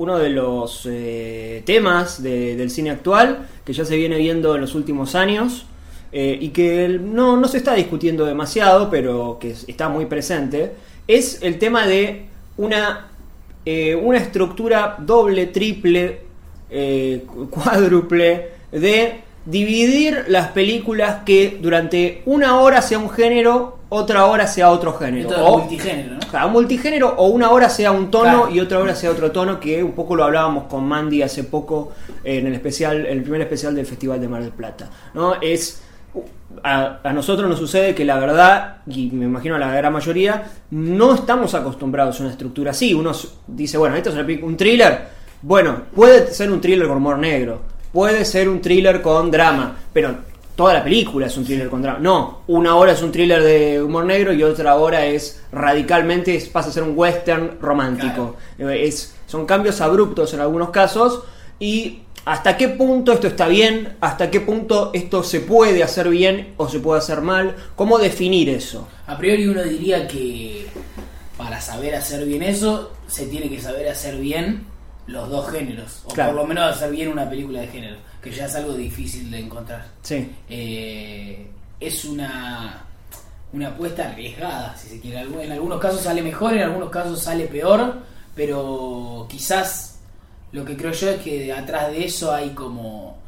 uno de los eh, temas de- del cine actual que ya se viene viendo en los últimos años eh, y que no, no se está discutiendo demasiado, pero que es- está muy presente, es el tema de una, eh, una estructura doble, triple, cuádruple de dividir las películas que durante una hora sea un género, otra hora sea otro género. O- multigénero, ¿no? Claro, un multigénero o una hora sea un tono Claro. y otra hora sea otro tono, que un poco lo hablábamos con Mandy hace poco en el especial, en el primer especial del Festival de Mar del Plata. ¿no? Es a, a nosotros nos sucede que la verdad, y me imagino a la gran mayoría, no estamos acostumbrados a una estructura así. Uno dice, bueno, esto es un thriller. Bueno, puede ser un thriller con humor negro, puede ser un thriller con drama, pero toda la película es un thriller con drama. No, una hora es un thriller de humor negro y otra hora es radicalmente pasa a ser un western romántico. Eh, Es, son cambios abruptos en algunos casos y hasta qué punto esto está bien, hasta qué punto esto se puede hacer bien o se puede hacer mal, cómo definir eso. A priori uno diría que para saber hacer bien eso, se tiene que saber hacer bien los dos géneros. O Claro. por lo menos hacer bien una película de género, que ya es algo difícil de encontrar. Sí. Eh, es una, una apuesta arriesgada, si se quiere. En algunos casos sale mejor, en algunos casos sale peor, pero quizás lo que creo yo es que atrás de eso hay como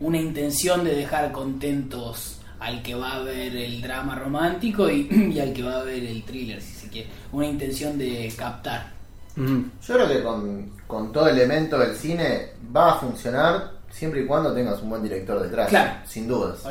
una intención de dejar contentos al que va a ver el drama romántico y, y al que va a ver el thriller, si se quiere. Una intención de captar. Yo creo que con, con todo elemento del cine va a funcionar siempre y cuando tengas un buen director detrás. Claro. Sin dudas.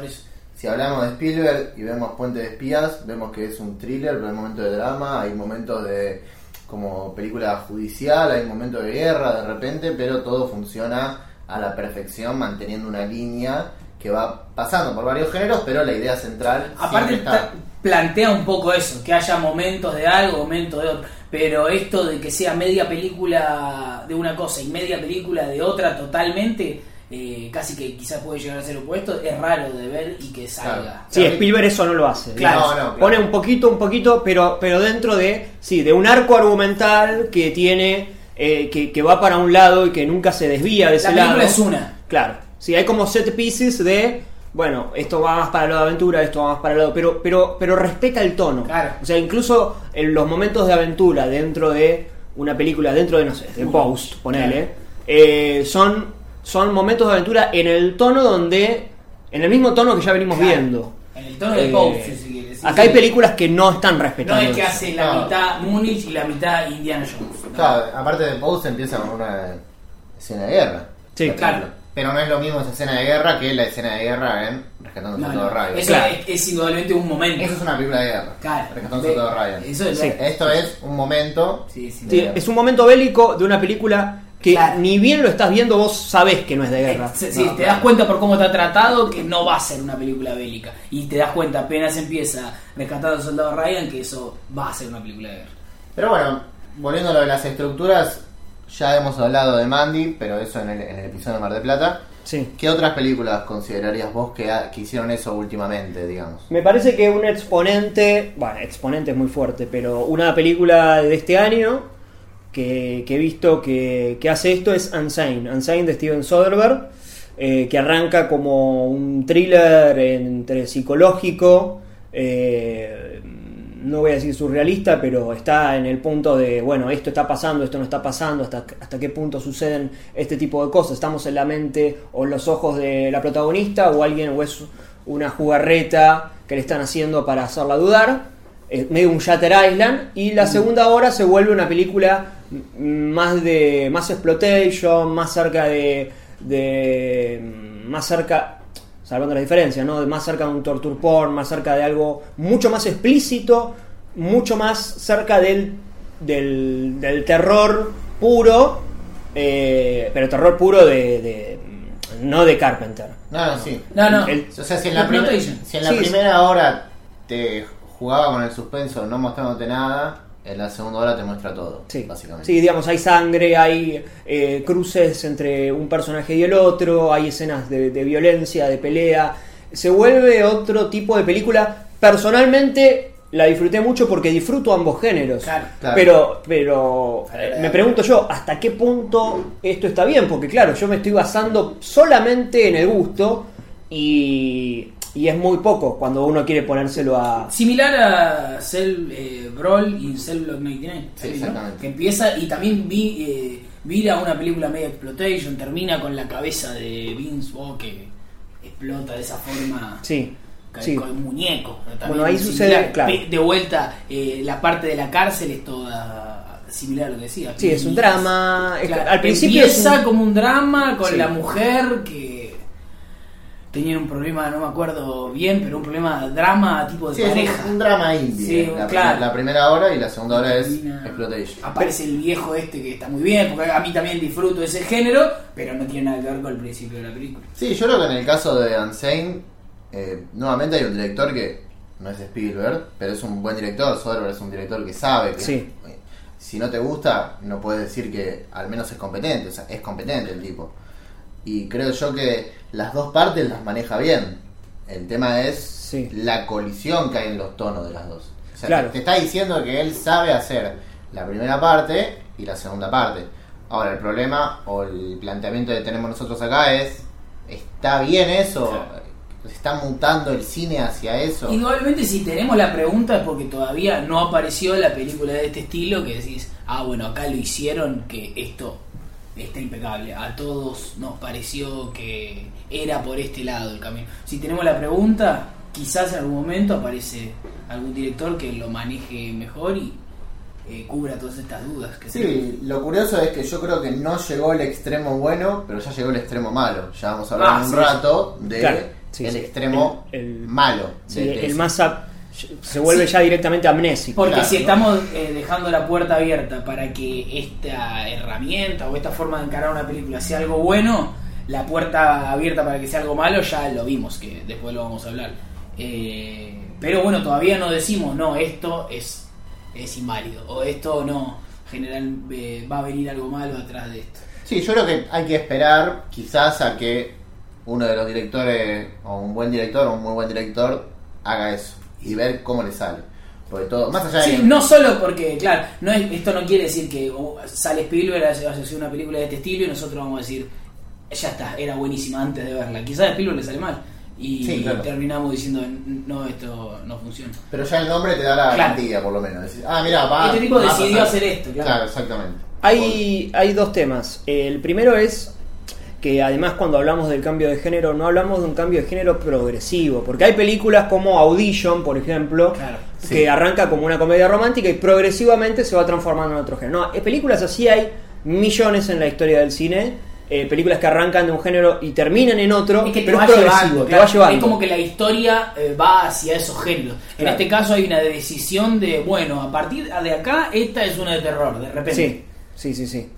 Si hablamos de Spielberg y vemos Puente de Espías, vemos que es un thriller, pero hay momentos de drama, hay momentos de como película judicial, hay momentos de guerra de repente, pero todo funciona a la perfección manteniendo una línea que va pasando por varios géneros, pero la idea central Aparte está. Plantea un poco eso, que haya momentos de algo, momentos de otro. Pero esto de que sea media película de una cosa y media película de otra totalmente, eh, casi que quizás puede llegar a ser opuesto, es raro de ver y que salga. Claro. Sí, Spielberg eso no lo hace. Claro. No, no, claro. Pone un poquito, un poquito, pero, pero dentro de, sí, de un arco argumental que tiene, eh, que, que va para un lado y que nunca se desvía de La ese película lado. es una. Claro. Sí, hay como set pieces de, bueno, esto va más para el lado de aventura, esto va más para el lado, pero, pero, pero respeta el tono. Claro. O sea, incluso en los momentos de aventura dentro de una película, dentro de, no sé, de Post, ponele, eh, son, son momentos de aventura en el tono donde, en el mismo tono que ya venimos Claro. viendo. En el tono de Eh, Pose, si se quiere. Sí, acá sí. hay películas que no están No respetando. es que hace la No. mitad Múnich y la mitad Indiana Jones. ¿no? Claro, aparte de Pose empieza con una escena de guerra. Sí, claro. Pero no es lo mismo esa escena de guerra que la escena de guerra en Rescatando No, a no, Soldado Ryan. Eso Claro. es, es indudablemente un momento. Eso es una película de guerra. Claro. Rescatando a Soldado Ryan. Eso es Sí. Esto es un momento. Sí, sí. Sí, es un momento bélico de una película que Claro. ni bien lo estás viendo, vos sabés que no es de Eh, guerra. sí, sí, No, te claro. das cuenta por cómo está tratado que no va a ser una película bélica. Y te das cuenta apenas empieza Rescatando al Soldado Ryan que eso va a ser una película de guerra. Pero bueno, volviendo a lo de las estructuras, ya hemos hablado de Mandy, pero eso en el, en el episodio de Mar de Plata. Sí. ¿Qué otras películas considerarías vos que, ha- que hicieron eso últimamente, digamos? Me parece que un exponente, bueno, exponente es muy fuerte, pero una película de este año que, que he visto que, que hace esto es Unsane, Unsane de Steven Soderbergh, eh, que arranca como un thriller entre psicológico, eh, no voy a decir surrealista, pero está en el punto de, bueno, esto está pasando, esto no está pasando, hasta, hasta qué punto suceden este tipo de cosas. Estamos en la mente o en los ojos de la protagonista o alguien o es una jugarreta que le están haciendo para hacerla dudar. eh, medio un Shatter Island y la segunda hora se vuelve una película más de más exploitation más cerca de, de más cerca salvando la diferencia no de más cerca de un torture porn más cerca de algo mucho más explícito mucho más cerca del del, del terror puro eh, pero terror puro de, de- no de Carpenter No, no, sí. No, no. El- O sea, si en la, prim- si en la Sí, primera hora te jugaba con el suspenso no mostrándote nada, en la segunda hora te muestra todo, Sí, básicamente. sí, digamos, hay sangre, hay eh, cruces entre un personaje y el otro, hay escenas de, de violencia, de pelea. Se vuelve otro tipo de película. Personalmente, la disfruté mucho porque disfruto ambos géneros. Claro. Claro. Pero, pero me pregunto yo, ¿hasta qué punto esto está bien? Porque claro, yo me estoy basando solamente en el gusto y, y es muy poco cuando uno quiere ponérselo a... Similar a Cell eh, Brawl y Cell Block 99. Sí, ¿no? exactamente. Que empieza y también vi, eh, vi a una película media exploitation, termina con la cabeza de Vince Vaughn que explota de esa forma. Sí, sí. Con un muñeco. También Bueno, ahí similar. sucede, claro. De vuelta, eh, la parte de la cárcel es toda similar a lo que decía. Sí, es un drama. es- Claro, al principio es empieza un- como un drama con Sí. la mujer que tenían un problema, no me acuerdo bien, pero un problema drama tipo de Sí, es un, un drama indie. Sí, la, claro. la primera hora y la segunda hora es Exploitation. Aparece el viejo este que está muy bien, porque a mí también disfruto de ese género, pero no tiene nada que ver con el principio de la película. Sí, yo creo que en el caso de Unsane, eh, nuevamente hay un director que no es Spielberg, pero es un buen director. Soderbergh es un director que sabe que Sí. eh, si no te gusta, no puedes decir que al menos es competente. O sea, es competente el tipo. Y creo yo que las dos partes las maneja bien. El tema es Sí. la colisión que hay en los tonos de las dos. O sea, Claro. te, te está diciendo que él sabe hacer la primera parte y la segunda parte. Ahora, el problema o el planteamiento que tenemos nosotros acá es, ¿está bien eso? Claro. ¿Se está mutando el cine hacia eso? Indudablemente si tenemos la pregunta es porque todavía no apareció la película de este estilo que decís, ah bueno, acá lo hicieron, que esto está impecable. A todos nos pareció que era por este lado el camino. Si tenemos la pregunta, quizás en algún momento aparece algún director que lo maneje mejor y eh, cubra todas estas dudas. Que Sí, lo curioso es que yo creo que no llegó el extremo bueno, pero ya llegó el extremo malo. Ya vamos a hablar Ah, en un sí, rato de Claro, sí, el sí. extremo El- el- malo. Sí, el más se vuelve Sí. ya directamente amnésico. Porque Claro, si ¿no? estamos eh, dejando la puerta abierta para que esta herramienta o esta forma de encarar una película sea algo bueno, la puerta abierta para que sea algo malo ya lo vimos, que después lo vamos a hablar. Eh, pero bueno, todavía no decimos, no, esto es, es inválido, o esto no, general eh, va a venir algo malo atrás de esto. Sí, yo creo que hay que esperar quizás a que uno de los directores, o un buen director, o un muy buen director, haga eso y ver cómo le sale. Porque todo, más allá de... Sí, no solo porque, claro, no es- esto no quiere decir que oh, sale Spielberg hace hace una película de este estilo y nosotros vamos a decir, ya está, era buenísima antes de verla. Quizás a Spielberg le sale mal y Sí, claro. terminamos diciendo, no, esto no funciona. Pero ya el nombre te da la Claro. garantía, por lo menos. Decís, ah, mira, va. Este tipo va a decidió hacer esto, claro. Claro, exactamente. Hay, hay dos temas. El primero es que además cuando hablamos del cambio de género no hablamos de un cambio de género progresivo, porque hay películas como Audition, por ejemplo, Claro, que sí. arranca como una comedia romántica y progresivamente se va transformando en otro género. No, eh, películas así hay millones en la historia del cine, eh, películas que arrancan de un género y terminan en otro, Es que te pero va es progresivo, llevando, te va llevando. Es como que la historia eh, va hacia esos géneros. En este caso hay una decisión de, bueno, a partir de acá esta es una de terror, de repente. Sí, sí, sí, sí.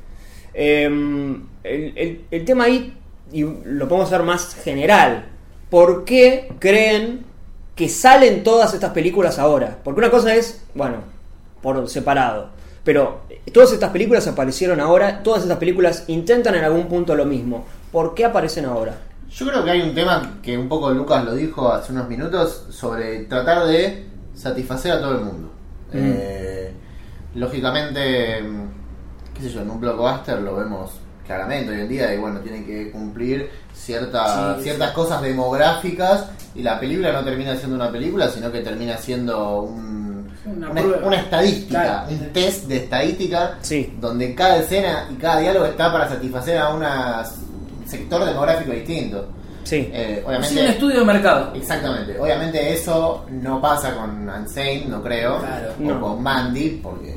Eh, el, el- el tema ahí, y lo podemos hacer más general, ¿por qué creen que salen todas estas películas ahora? Porque una cosa es, bueno, por separado, pero todas estas películas aparecieron ahora, todas estas películas intentan en algún punto lo mismo. ¿Por qué aparecen ahora? Yo creo que hay un tema que un poco Lucas lo dijo hace unos minutos sobre tratar de satisfacer a todo el mundo. Mm. Eh, lógicamente, mm, qué sé yo, en un blockbuster lo vemos claramente hoy en día y bueno, tiene que cumplir Sí, ciertas sí. cosas demográficas y la película no termina siendo una película, sino que termina siendo un- Una una, prueba. una estadística, Claro. un test de estadística Sí. donde cada escena y cada diálogo está para satisfacer a una- un sector demográfico distinto. Sí. Eh, Es obviamente, un estudio de mercado. exactamente. Obviamente eso no pasa con Unsane, no creo, Claro. o No. con Mandy, porque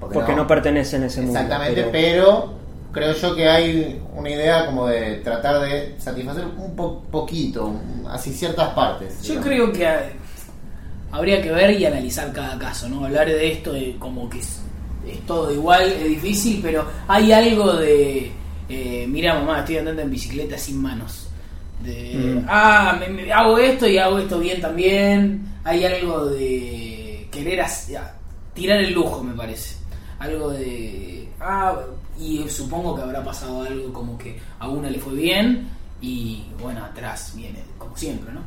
porque no. pertenecen a ese mundo. Exactamente, pero- pero... creo yo que hay una idea como de tratar de satisfacer un po- poquito, así ciertas partes. Yo digamos. creo que eh, habría que ver y analizar cada caso, ¿no? Hablar de esto de como que es, es todo igual, es difícil, pero hay algo de, eh, mira mamá, estoy andando en bicicleta sin manos. De, Mm. ah, me- me- hago esto y hago esto bien también. Hay algo de querer hac- a- tirar el lujo, me parece. Algo de, ah, y supongo que habrá pasado algo como que a una le fue bien y bueno, atrás viene, como siempre, ¿no?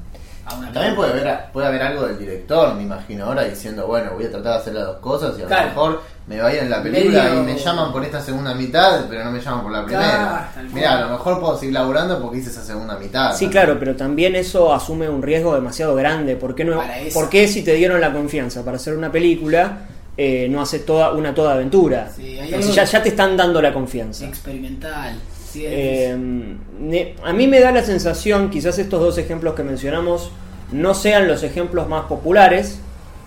a una También puede haber, puede haber algo del director, me imagino ahora, diciendo, bueno, voy a tratar de hacer las dos cosas y a Claro. lo mejor me va a ir en la película Medio- y me llaman por esta segunda mitad, pero no me llaman por la primera. Claro. Mira, a lo mejor puedo seguir laburando porque hice esa segunda mitad. Sí, ¿no? claro, pero también eso asume un riesgo demasiado grande. ¿Por qué, no. ¿por qué si te dieron la confianza para hacer una película, eh, no hace toda una toda aventura? Sí, Entonces ya, ya te están dando la confianza. experimental. Sí, Eh, a mí me da la sensación, quizás estos dos ejemplos que mencionamos no sean los ejemplos más populares,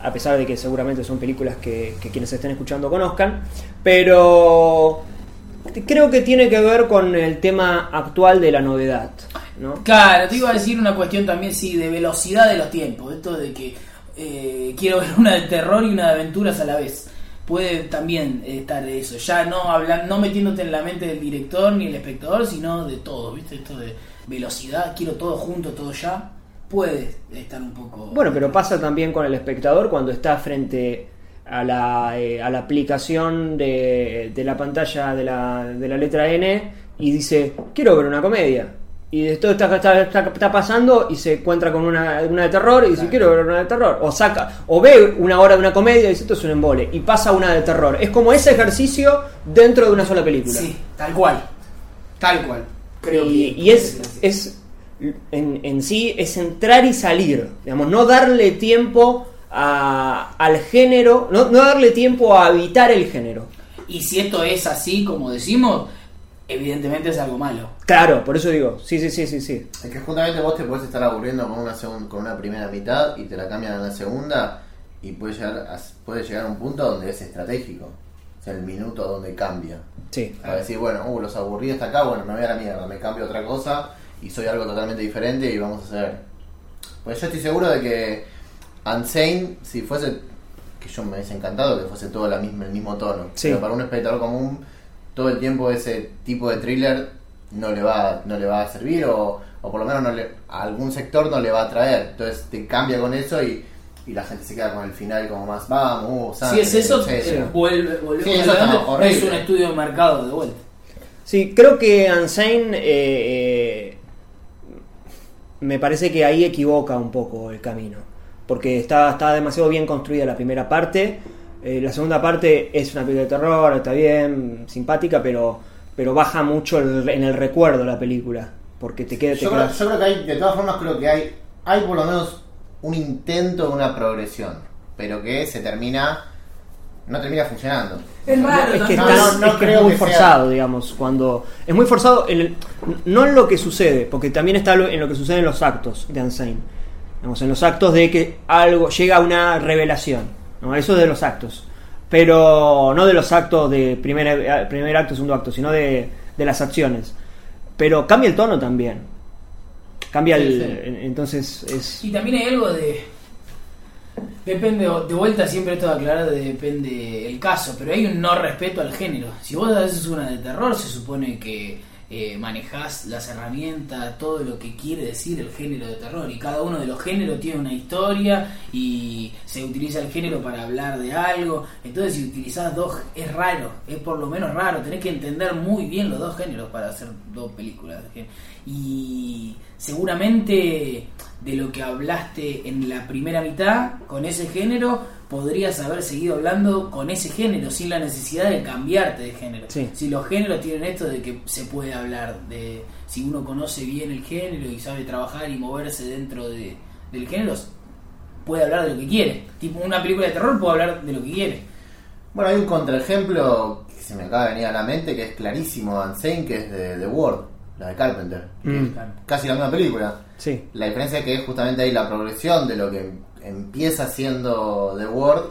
a pesar de que seguramente son películas que, que quienes estén escuchando conozcan, pero creo que tiene que ver con el tema actual de la novedad. ¿no? Claro, te iba a decir una cuestión también, sí, de velocidad de los tiempos. Esto de que eh, quiero ver una de terror y una de aventuras a la vez. Puede también estar eso. Ya no hablan, no metiéndote en la mente del director ni el espectador, sino de todo, ¿viste? Esto de velocidad, quiero todo junto, todo ya. Puede estar un poco. Bueno, pero pasa también con el espectador cuando está frente a la, eh, a la aplicación de, de la pantalla de la, de la letra N y dice, quiero ver una comedia. Y esto está, está, está- está pasando y se encuentra con una, una de terror y dice, Claro. quiero ver una de terror. O saca, o ve una hora de una comedia y dice, esto es un embole. Y pasa una de terror. Es como ese ejercicio dentro de una sola película. Sí, tal cual. Tal cual. Creo y, que- y es, es en, en sí es entrar y salir, digamos, no darle tiempo a- al género, no, no darle tiempo a habitar el género. Y si esto es así, como decimos, evidentemente es algo malo. Claro, por eso digo, sí, sí, sí, sí, sí. Es que justamente vos te podés estar aburriendo con una, segun- con una primera mitad y te la cambian en la segunda y puede llegar a, puede llegar a un punto donde es estratégico. O sea, el minuto donde cambia. Sí. Para decir, bueno, uh, los aburrí hasta acá, bueno, me voy a la mierda, me cambio a otra cosa y soy algo totalmente diferente y vamos a hacer. Pues yo estoy seguro de que Unsane, si fuese, que yo me hubiese encantado que fuese todo la misma, el mismo tono, Sí. pero para un espectador común, todo el tiempo ese tipo de thriller no le va, no le va a servir o, o por lo menos no le, a algún sector no le va a atraer. Entonces te cambia con eso y, y la gente se queda con el final como más, vamos, uh, Si es eso, eh, vuelve, Sí, eso horrible. es un estudio de mercado de vuelta. Sí, creo que Unsane eh, eh, me parece que ahí equivoca un poco el camino. Porque está, está demasiado bien construida la primera parte. eh, la segunda parte es una película de terror, está bien, simpática, pero, pero baja mucho el- en el recuerdo la película. Porque te queda. te Yo creo, quedas- yo creo que hay, de todas formas, creo que hay, hay por lo menos un intento de una progresión, pero que se termina, no termina funcionando. Es raro, es que, no, está- no, no es, que es creo muy que sea- forzado, digamos, cuando... Es muy forzado, en el- no en lo que sucede, porque también está lo- en lo que sucede en los actos de Unsane. Digamos, en los actos de que algo llega a una revelación. ¿no? Eso es de los actos. Pero no de los actos de primer, eh, primer acto, segundo acto, sino de, de las acciones. Pero cambia el tono también. Cambia el... sí. Entonces es... Y también hay algo de. Depende, de vuelta siempre esto de aclarar, de- depende el caso, pero hay un no respeto al género. Si vos haces una de terror, se supone que eh, manejás las herramientas, todo lo que quiere decir el género de terror. Y cada uno de los géneros tiene una historia y se utiliza el género para hablar de algo. Entonces, si utilizás dos, es raro, es por lo menos raro. Tenés que entender muy bien los dos géneros para hacer dos películas. Y seguramente de lo que hablaste en la primera mitad con ese género, podrías haber seguido hablando con ese género sin la necesidad de cambiarte de género. Sí. Si los géneros tienen esto de que se puede hablar de si uno conoce bien el género y sabe trabajar y moverse dentro de, del género, puede hablar de lo que quiere. Tipo una película de terror puede hablar de lo que quiere. Bueno, hay un contraejemplo que se me acaba de venir a la mente que es clarísimo, Unsane, que es de The World, la de Carpenter. Mm, Casi la misma película. sí. La diferencia es que es justamente ahí la progresión de lo que empieza siendo The World,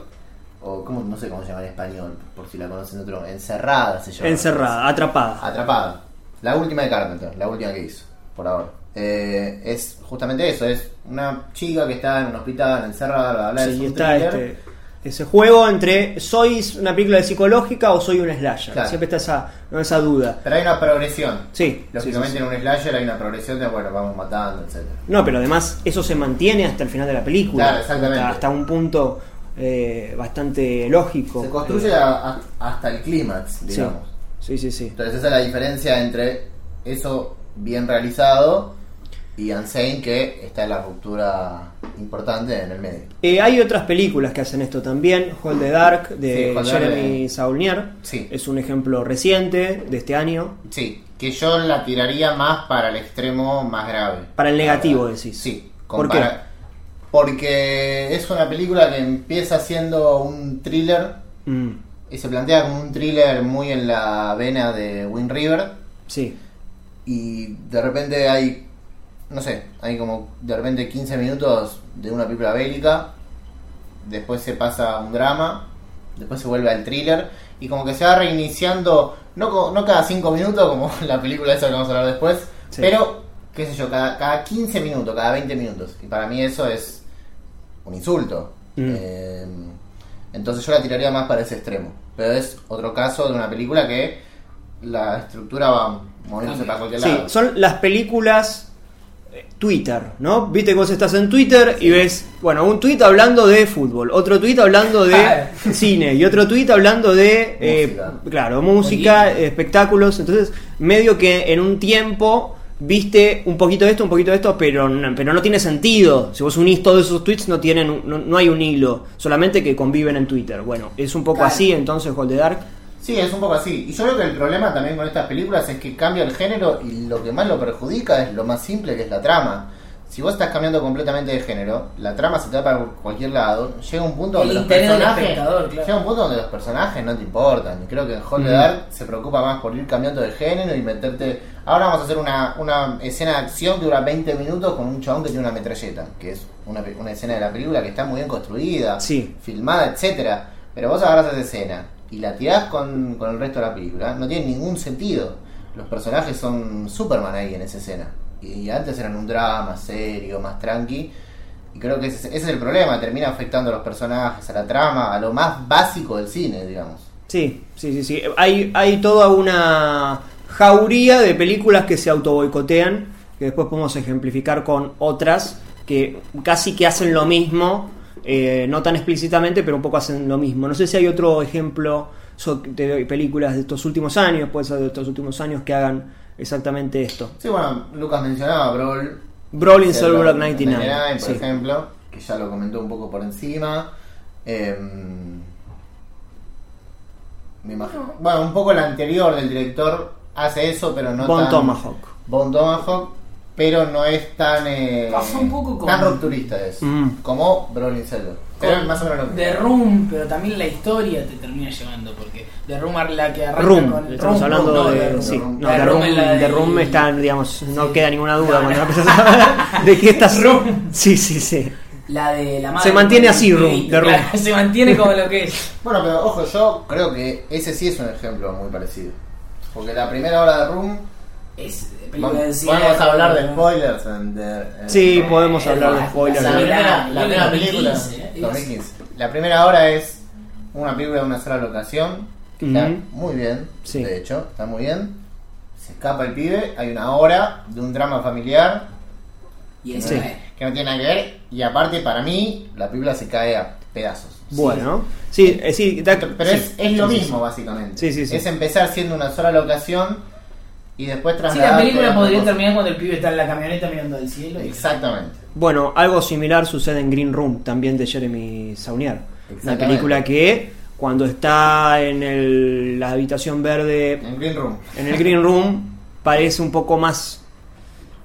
o como, no sé cómo se llama en español, por si la conocen otro, Encerrada se llama. Encerrada, atrapada. Atrapada. La última de Carpenter, la última que hizo, por ahora. Eh, es justamente eso, es una chica que está en un hospital encerrada, bla, bla, es Sí, un está thriller. este, ese juego entre soy una película de psicológica o soy un slasher. Claro. Siempre está esa, ¿no? esa duda. Pero hay una progresión. Sí, Lógicamente sí, sí, sí. en un slasher hay una progresión de, bueno, vamos matando, etcétera. No, pero además eso se mantiene hasta el final de la película. Claro, exactamente. Hasta, hasta un punto eh, bastante lógico. Se construye Eh, a- a- hasta el clímax, digamos. sí, sí, sí. Entonces esa es la diferencia entre eso bien realizado y Unsane que está en la ruptura importante en el medio. Eh, hay otras películas que hacen esto también. Hold the Dark de Sí, Jeremy de- Saulnier. Sí. Es un ejemplo reciente de este año. Sí, que yo la tiraría más para el extremo más grave. Para el negativo, La- decís. Sí. ¿Por compara- Porque es una película que empieza siendo un thriller Mm, y se plantea como un thriller muy en la vena de Wind River sí. y de repente hay, no sé, hay como de repente 15 minutos de una película bélica, después se pasa a un drama, después se vuelve al thriller y como que se va reiniciando, no, co- no cada 5 minutos como la película esa que vamos a hablar después, Sí. pero qué sé yo, cada, cada 15 minutos, cada 20 minutos. Y para mí eso es un insulto. Mm. Eh, entonces yo la tiraría más para ese extremo. Pero es otro caso de una película que la estructura va moviéndose para cualquier Sí, lado. son las películas Twitter, ¿no? Viste que vos estás en Twitter y ves, bueno, un tweet hablando de fútbol, otro tweet hablando de cine y otro tweet hablando de, eh, Música. claro, música, espectáculos. Entonces, medio que en un tiempo viste un poquito de esto, un poquito de esto, pero no, pero no tiene sentido. Si vos unís todos esos tweets, no, tienen, no, no hay un hilo, solamente que conviven en Twitter. Bueno, es un poco Claro. así, entonces, Hold the Dark. Sí, es un poco así. Y yo creo que el problema también con estas películas es que cambia el género y lo que más lo perjudica es lo más simple que es la trama. Si vos estás cambiando completamente de género, la trama se te va para cualquier lado, llega un punto El donde los personajes claro. llega un punto donde los personajes no te importan. Y creo que en the Mm. Se preocupa más por ir cambiando de género y meterte. Ahora vamos a hacer una, una escena de acción que dura 20 minutos con un chabón que tiene una metralleta, que es una, una escena de la película que está muy bien construida, Sí. filmada, etcétera. Pero vos agarras esa escena y la tirás con, con el resto de la película, no tiene ningún sentido. Los personajes son Superman ahí en esa escena. Y, antes eran un drama serio, más tranqui. Y creo que ese, ese es el problema, termina afectando a los personajes, a la trama, a lo más básico del cine, digamos. Sí, sí, sí, sí. Hay, hay toda una jauría de películas que se autoboicotean, que después podemos ejemplificar con otras que casi que hacen lo mismo, eh, no tan explícitamente, pero un poco hacen lo mismo. No sé si hay otro ejemplo de películas de estos últimos años, puede ser de estos últimos años, que hagan exactamente esto. Sí, bueno, Lucas mencionaba Brawl. Brawl in Silver Silver 99. 99, por sí. ejemplo, que ya lo comentó un poco por encima. Em, me imagino- Bueno, un poco el anterior del director hace eso, pero no Bon tan... Tomahawk. Bon Tomahawk, pero no es tan... eh, un poco con- Tan rupturista es. Mm. Como Brolin Silver. Pero más o menos lo The mismo. Room, pero también la historia te termina llevando, porque The Room es la que arranca Room, con estamos Room, hablando no, de. The Room. sí, Room. no, The The Room Room, es la The del- Room está, digamos, no queda ninguna duda No, cuando no. empiezas a hablar de qué estás. Room. Sí, sí, sí. La de la madre. Se mantiene así, Room, pibito, The Room. claro, se mantiene como lo que es. Bueno, pero ojo, yo creo que ese sí es un ejemplo muy parecido. Porque la primera hora de Room... Es Vamos, podemos hablar de spoilers. the- en- Sí, podemos Eh, hablar de spoilers. La la- primera, la primera película, 2015, ¿eh? 2015. La primera hora es una película de una sola locación, que está muy bien, Sí. de hecho, está muy bien. Se escapa el pibe, hay una hora de un drama familiar Y esa Sí. es. que no tiene nada que ver, y aparte para mí la película se cae a pedazos. Bueno, sí, eh, sí, da- Pero sí, es, es lo sí, sí, mismo básicamente. Sí, sí, sí. Es empezar siendo una sola locación y después Sí, la película podría terminar cuando el pibe está en la camioneta mirando al cielo. y- Exactamente. Bueno, algo similar sucede en Green Room, también de Jeremy Saunier. Una película que cuando está en el- la habitación verde, En Green Room. en el Green Room, parece un poco más...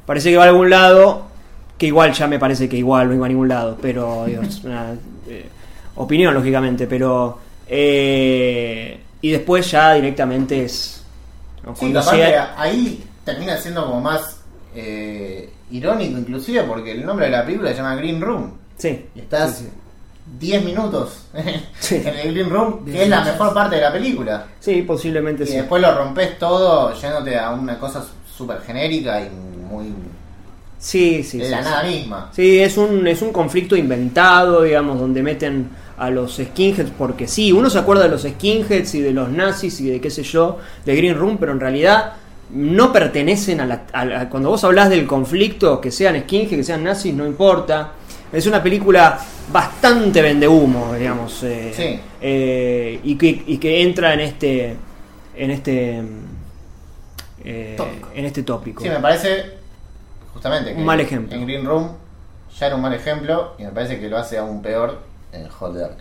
Parece que va a algún lado, que igual ya me parece que igual no iba a ningún lado, pero digo, es una eh, opinión lógicamente, pero... eh, y después ya directamente es... Sí, capaz sea- que ahí termina siendo como más eh, irónico inclusive porque el nombre de la película se llama Green Room. Sí. Y estás Sí, sí. 10 minutos Sí. en el Green Room, que es la mejor parte de la película. Sí, posiblemente Y sí. después lo rompes todo yéndote a una cosa súper genérica y muy... Sí, sí, de sí, la sí. nada misma. Sí, es un, es un conflicto inventado, digamos, donde meten a los skinheads, porque sí, uno se acuerda de los skinheads y de los nazis y de qué sé yo, de Green Room, pero en realidad no pertenecen a la... a la- cuando vos hablás del conflicto, que sean skinheads, que sean nazis, no importa. Es una película bastante vendehumo, digamos, eh, Sí. eh, y, que, y que entra en este... en este... eh, en este tópico. Sí, me parece justamente que Un mal ejemplo. En Green Room ya era un mal ejemplo y me parece que lo hace aún peor en Hold the Dark.